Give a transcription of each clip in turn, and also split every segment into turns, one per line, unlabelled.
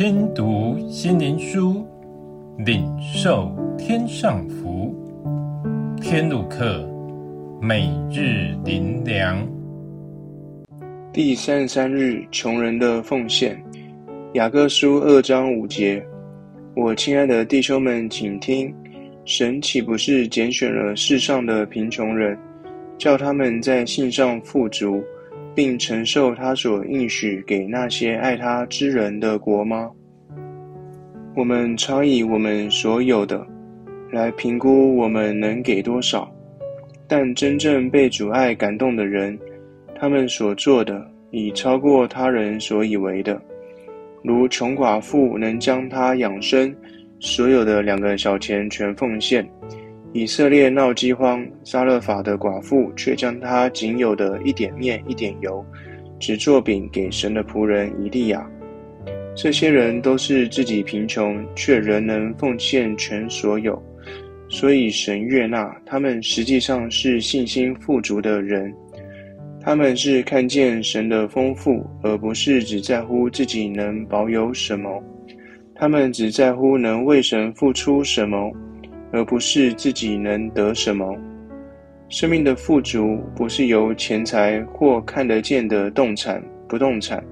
听读心灵书，领受天上福。天路客，每日灵粮。
第三十三日，穷人的奉献。雅各书二章五节：我亲爱的弟兄们，请听，神岂不是拣选了世上的贫穷人，叫他们在信上富足？并承受他所应许给那些爱他之人的国吗？我们常以我们所有的来评估我们能给多少，但真正被主爱感动的人，他们所做的已超过他人所以为的。如穷寡妇能将她养生所有的两个小钱全奉献。以色列闹饥荒，撒勒法的寡妇却将她仅有的一点面、一点油，只做饼给神的仆人以利亚。这些人都是自己贫穷，却仍能奉献全所有，所以神悦纳他们。实际上是信心富足的人，他们是看见神的丰富，而不是只在乎自己能保有什么。他们只在乎能为神付出什么。而不是自己能得什么。生命的富足不是由钱财或看得见的动产、不动产，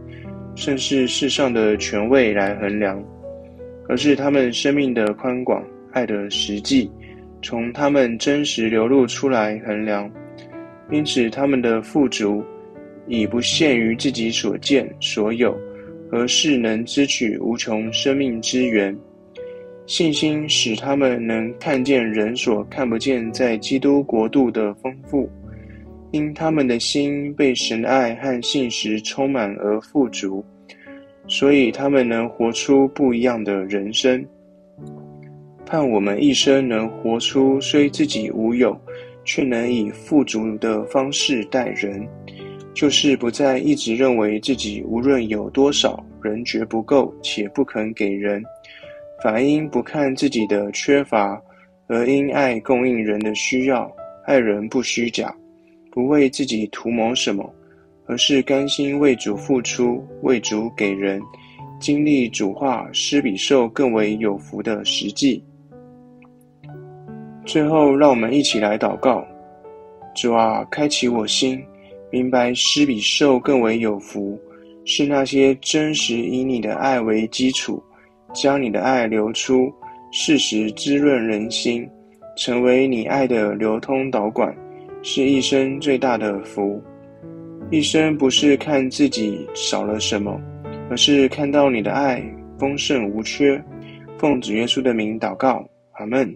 甚至世上的权位来衡量，而是他们生命的宽广、爱的实际，从他们真实流露出来衡量。因此，他们的富足已不限于自己所见所有，而是能支取无穷生命之源。信心使他们能看见人所看不见在基督国度的丰富，因他们的心被神爱和信实充满而富足，所以他们能活出不一样的人生。盼我们一生能活出虽自己无有，却能以富足的方式待人，就是不再一直认为自己无论有多少，仍绝不够且不肯给人。反因不看自己的缺乏，而因爱供应人的需要，爱人不虚假，不为自己图谋什么，而是甘心为主付出，为主给人，经历主话施比受更为有福的实际。最后，让我们一起来祷告：主啊，开启我心，明白施比受更为有福，是那些真实以你的爱为基础。将你的爱流出，适时滋润人心，成为你爱的流通导管，是一生最大的福。一生不是看自己少了什么，而是看到你的爱丰盛无缺。奉主耶稣的名祷告，阿门。